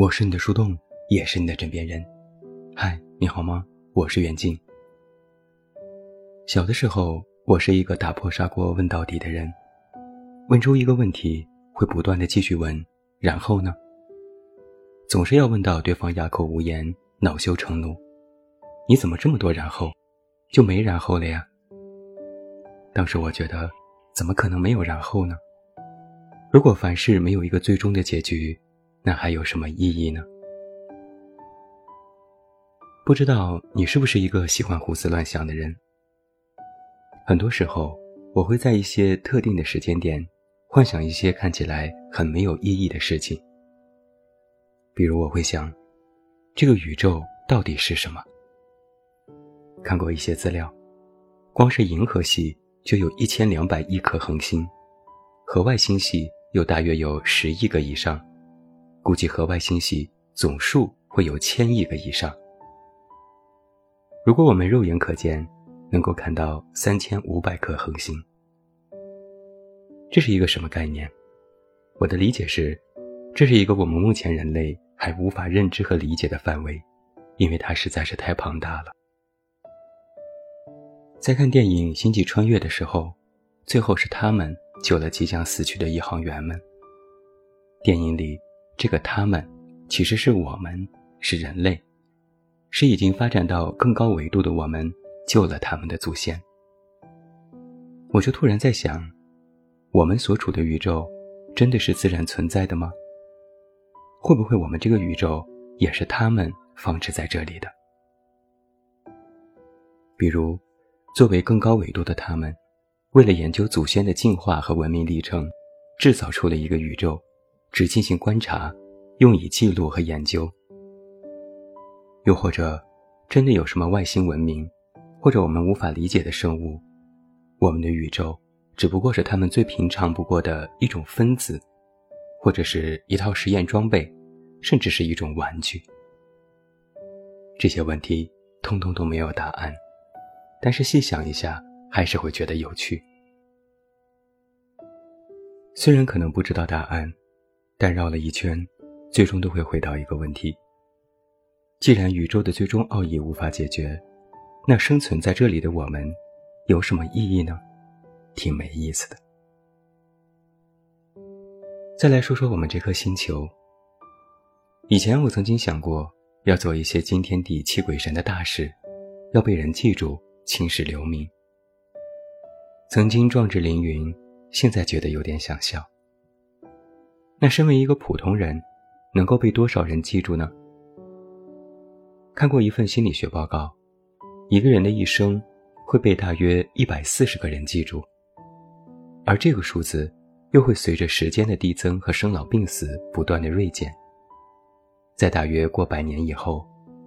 我是你的树洞，也是你的枕边人。嗨，你好吗？我是袁静。小的时候，我是一个打破砂锅问到底的人，问出一个问题会不断的继续问，然后呢？总是要问到对方哑口无言、恼羞成怒。你怎么这么多然后？就没然后了呀？当时我觉得，怎么可能没有然后呢？如果凡事没有一个最终的结局。那还有什么意义呢？不知道你是不是一个喜欢胡思乱想的人？很多时候，我会在一些特定的时间点，幻想一些看起来很没有意义的事情。比如，我会想，这个宇宙到底是什么？看过一些资料，光是银河系就有一千两百亿颗恒星，河外星系又大约有十亿个以上。估计河外星系总数会有千亿个以上。如果我们肉眼可见能够看到三千五百颗恒星，这是一个什么概念？我的理解是，这是一个我们目前人类还无法认知和理解的范围，因为它实在是太庞大了。在看电影《星际穿越》的时候，最后是他们救了即将死去的宇航员们。电影里。这个他们，其实是我们，是人类，是已经发展到更高维度的我们救了他们的祖先。我就突然在想，我们所处的宇宙，真的是自然存在的吗？会不会我们这个宇宙也是他们放置在这里的？比如，作为更高维度的他们，为了研究祖先的进化和文明历程，制造出了一个宇宙。只进行观察，用以记录和研究。又或者，真的有什么外星文明，或者我们无法理解的生物，我们的宇宙只不过是他们最平常不过的一种分子，或者是一套实验装备，甚至是一种玩具。这些问题通通都没有答案，但是细想一下，还是会觉得有趣。虽然可能不知道答案。但绕了一圈，最终都会回到一个问题：既然宇宙的最终奥义无法解决，那生存在这里的我们有什么意义呢？挺没意思的。再来说说我们这颗星球。以前我曾经想过要做一些惊天地泣鬼神的大事，要被人记住，青史留名。曾经壮志凌云，现在觉得有点想笑。那身为一个普通人，能够被多少人记住呢？看过一份心理学报告，一个人的一生会被大约一百四十个人记住，而这个数字又会随着时间的递增和生老病死不断的锐减，在大约过百年以后，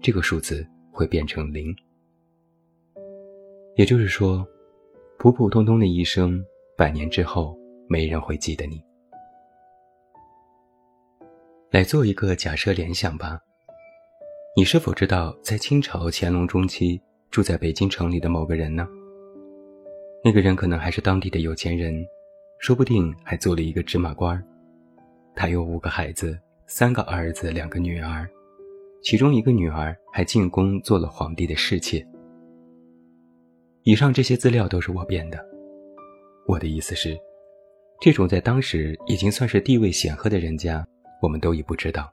这个数字会变成零。也就是说，普普通通的一生，百年之后没人会记得你。来做一个假设联想吧。你是否知道，在清朝乾隆中期住在北京城里的某个人呢？那个人可能还是当地的有钱人，说不定还做了一个芝麻官儿。他有五个孩子，三个儿子，两个女儿，其中一个女儿还进宫做了皇帝的侍妾。以上这些资料都是我编的。我的意思是，这种在当时已经算是地位显赫的人家。我们都已不知道，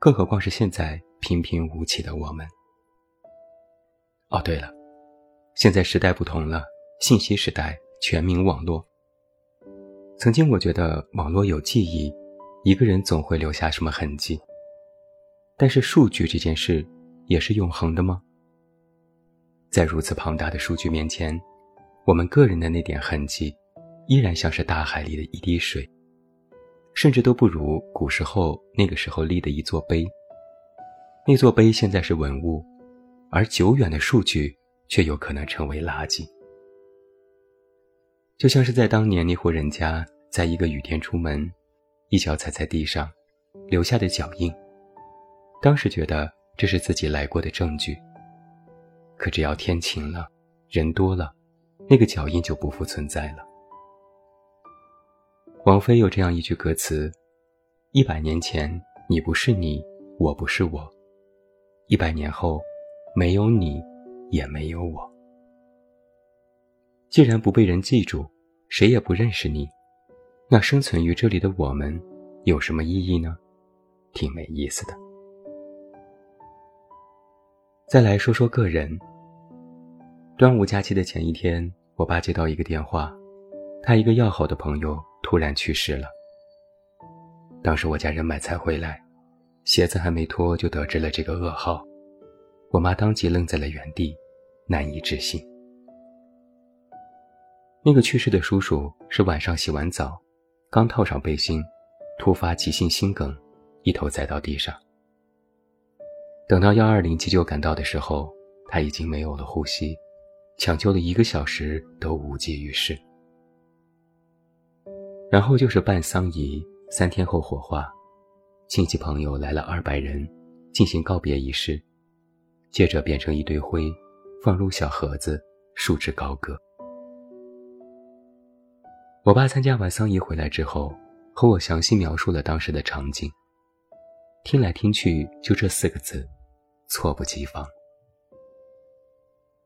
更何况是现在平平无奇的我们。哦，对了，现在时代不同了，信息时代，全民网络。曾经我觉得网络有记忆，一个人总会留下什么痕迹。但是数据这件事也是永恒的吗？在如此庞大的数据面前，我们个人的那点痕迹，依然像是大海里的一滴水。甚至都不如古时候那个时候立的一座碑。那座碑现在是文物，而久远的数据却有可能成为垃圾。就像是在当年那户人家在一个雨天出门，一脚踩在地上，留下的脚印。当时觉得这是自己来过的证据。可只要天晴了，人多了，那个脚印就不复存在了。王菲有这样一句歌词：“一百年前，你不是你，我不是我。一百年后，没有你，也没有我。既然不被人记住，谁也不认识你，那生存于这里的我们有什么意义呢？挺没意思的。再来说说个人。端午假期的前一天，我爸接到一个电话，他一个要好的朋友突然去世了。当时我家人买菜回来，鞋子还没脱就得知了这个噩耗，我妈当即愣在了原地，难以置信。那个去世的叔叔是晚上洗完澡，刚套上背心，突发急性心梗，一头栽到地上。等到幺二零急救赶到的时候，他已经没有了呼吸。抢救了一个小时都无济于事，然后就是办丧仪，三天后火化，亲戚朋友来了二百人，进行告别仪式，接着变成一堆灰，放入小盒子，束之高阁。我爸参加完丧仪回来之后，和我详细描述了当时的场景，听来听去就这四个字，猝不及防。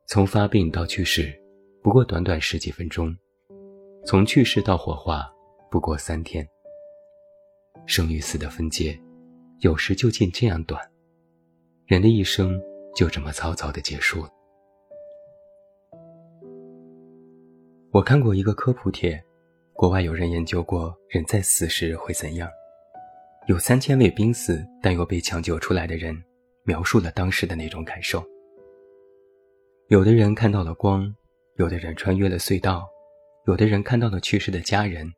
从发病到去世，不过短短十几分钟；从去世到火化，不过三天。生与死的分界，有时就近这样短，人的一生就这么草草的结束了。我看过一个科普帖，国外有人研究过人在死时会怎样，有三千位濒死但又被抢救出来的人，描述了当时的那种感受。有的人看到了光，有的人穿越了隧道，有的人看到了去世的家人，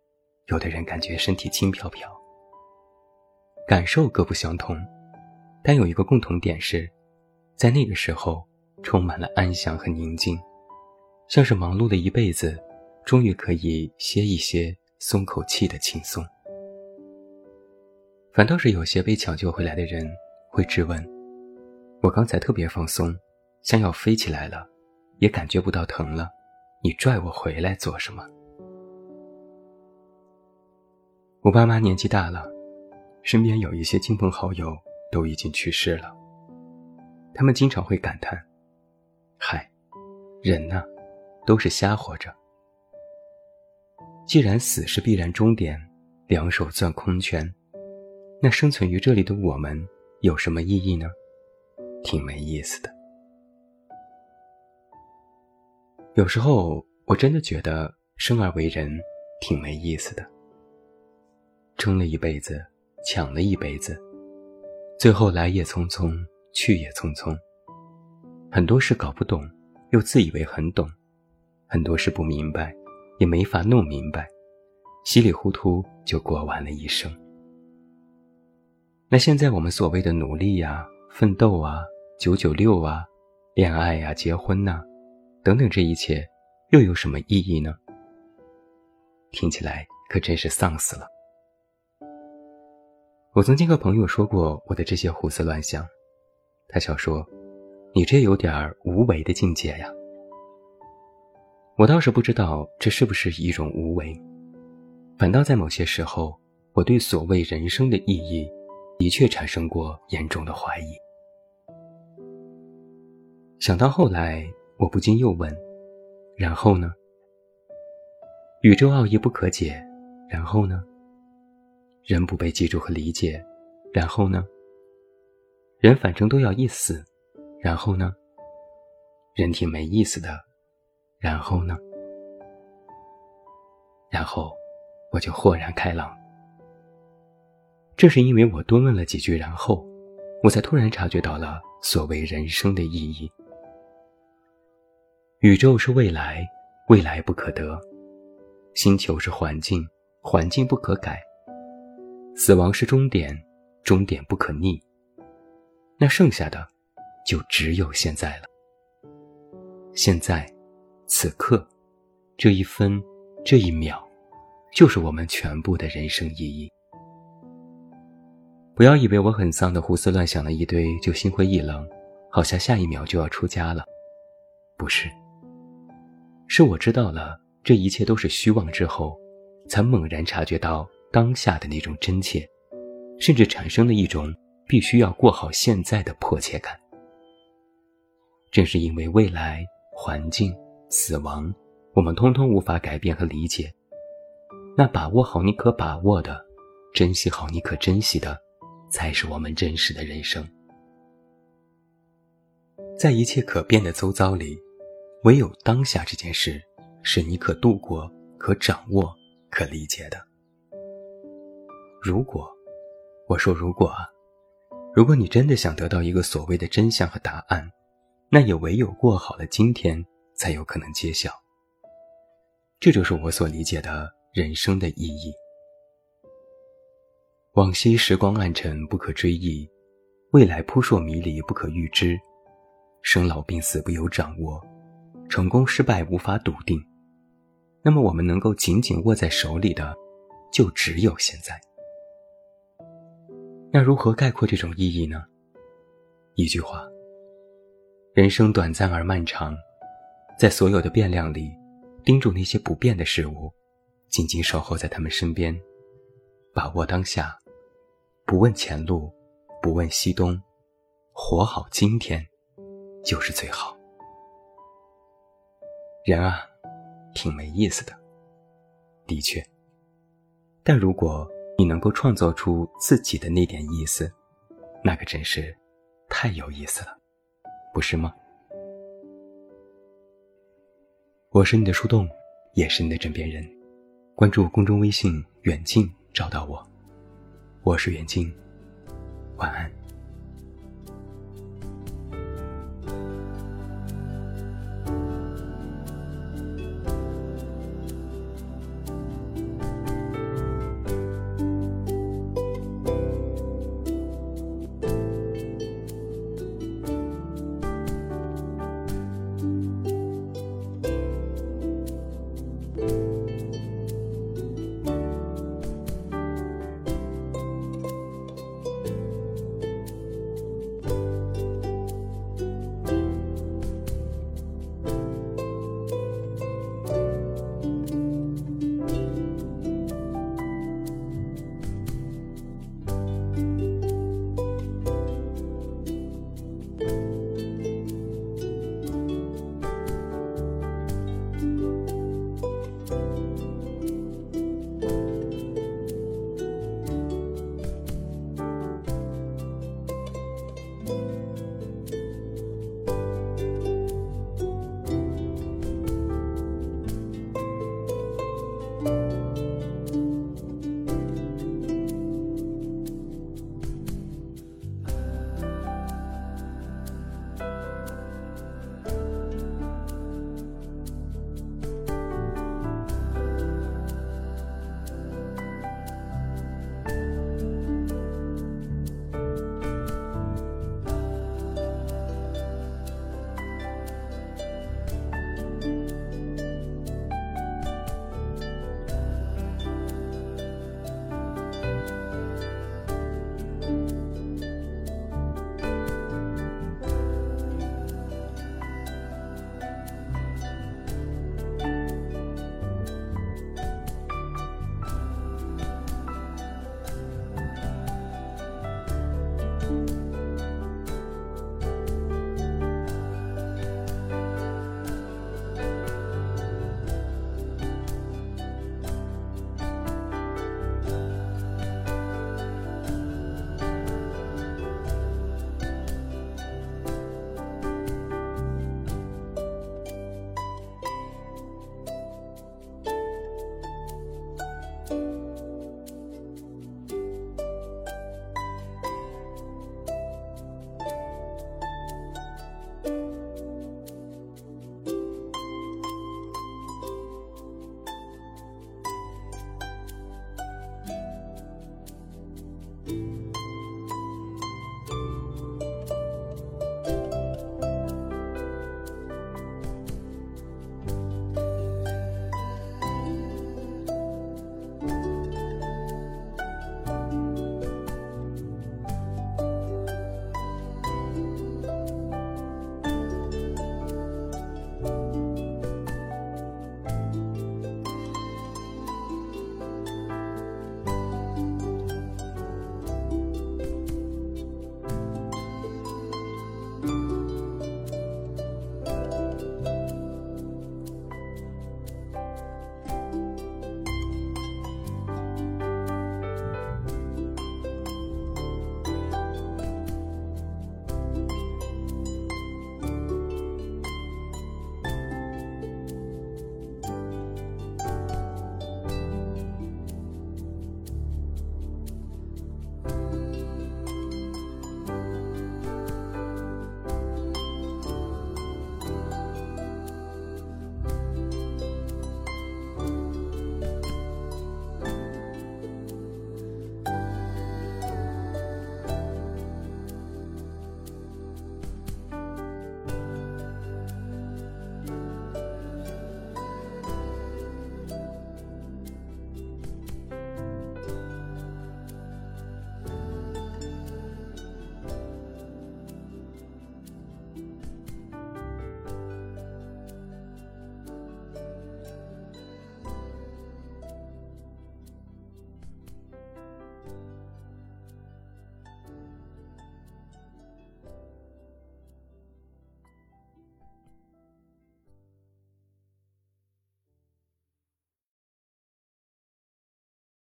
有的人感觉身体轻飘飘。感受各不相同，但有一个共同点是，在那个时候充满了安详和宁静，像是忙碌了一辈子，终于可以歇一歇、松口气的轻松。反倒是有些被抢救回来的人会质问：“我刚才特别放松。”像要飞起来了，也感觉不到疼了。你拽我回来做什么？我爸妈年纪大了，身边有一些亲朋好友都已经去世了。他们经常会感叹：“嗨，人呐，都是瞎活着。既然死是必然终点，两手攥空拳，那生存于这里的我们有什么意义呢？挺没意思的。”有时候我真的觉得生而为人挺没意思的，争了一辈子，抢了一辈子，最后来也匆匆，去也匆匆。很多事搞不懂，又自以为很懂；很多事不明白，也没法弄明白，稀里糊涂就过完了一生。那现在我们所谓的努力呀、奋斗啊、九九六啊、恋爱呀、结婚呐。等等，这一切又有什么意义呢？听起来可真是丧死了。我曾经和朋友说过我的这些胡思乱想，他笑说：“你这有点无为的境界呀。”我倒是不知道这是不是一种无为，反倒在某些时候，我对所谓人生的意义，的确产生过严重的怀疑。想到后来。我不禁又问：“然后呢？宇宙奥义不可解，然后呢？人不被记住和理解，然后呢？人反正都要一死，然后呢？人挺没意思的，然后呢？然后我就豁然开朗。正是因为我多问了几句，然后我才突然察觉到了所谓人生的意义。”宇宙是未来，未来不可得；星球是环境，环境不可改；死亡是终点，终点不可逆。那剩下的，就只有现在了。现在，此刻，这一分，这一秒，就是我们全部的人生意义。不要以为我很丧的胡思乱想了一堆，就心灰意冷，好像下一秒就要出家了。不是。是我知道了这一切都是虚妄之后，才猛然察觉到当下的那种真切，甚至产生了一种必须要过好现在的迫切感。正是因为未来、环境、死亡，我们通通无法改变和理解，那把握好你可把握的，珍惜好你可珍惜的，才是我们真实的人生。在一切可变的周遭里，唯有当下这件事，是你可度过、可掌握、可理解的。如果，我说如果啊，如果你真的想得到一个所谓的真相和答案，那也唯有过好了今天，才有可能揭晓。这就是我所理解的人生的意义。往昔时光暗沉不可追忆，未来扑朔迷离不可预知。生老病死不由掌握，成功失败无法笃定。那么，我们能够紧紧握在手里的，就只有现在。那如何概括这种意义呢？一句话：人生短暂而漫长，在所有的变量里，盯住那些不变的事物，紧紧守候在他们身边，把握当下，不问前路，不问西东，活好今天。就是最好。人啊，挺没意思的，的确。但如果你能够创造出自己的那点意思，那可真是太有意思了，不是吗？我是你的树洞，也是你的枕边人。关注公众微信“远近”，找到我。我是远近，晚安。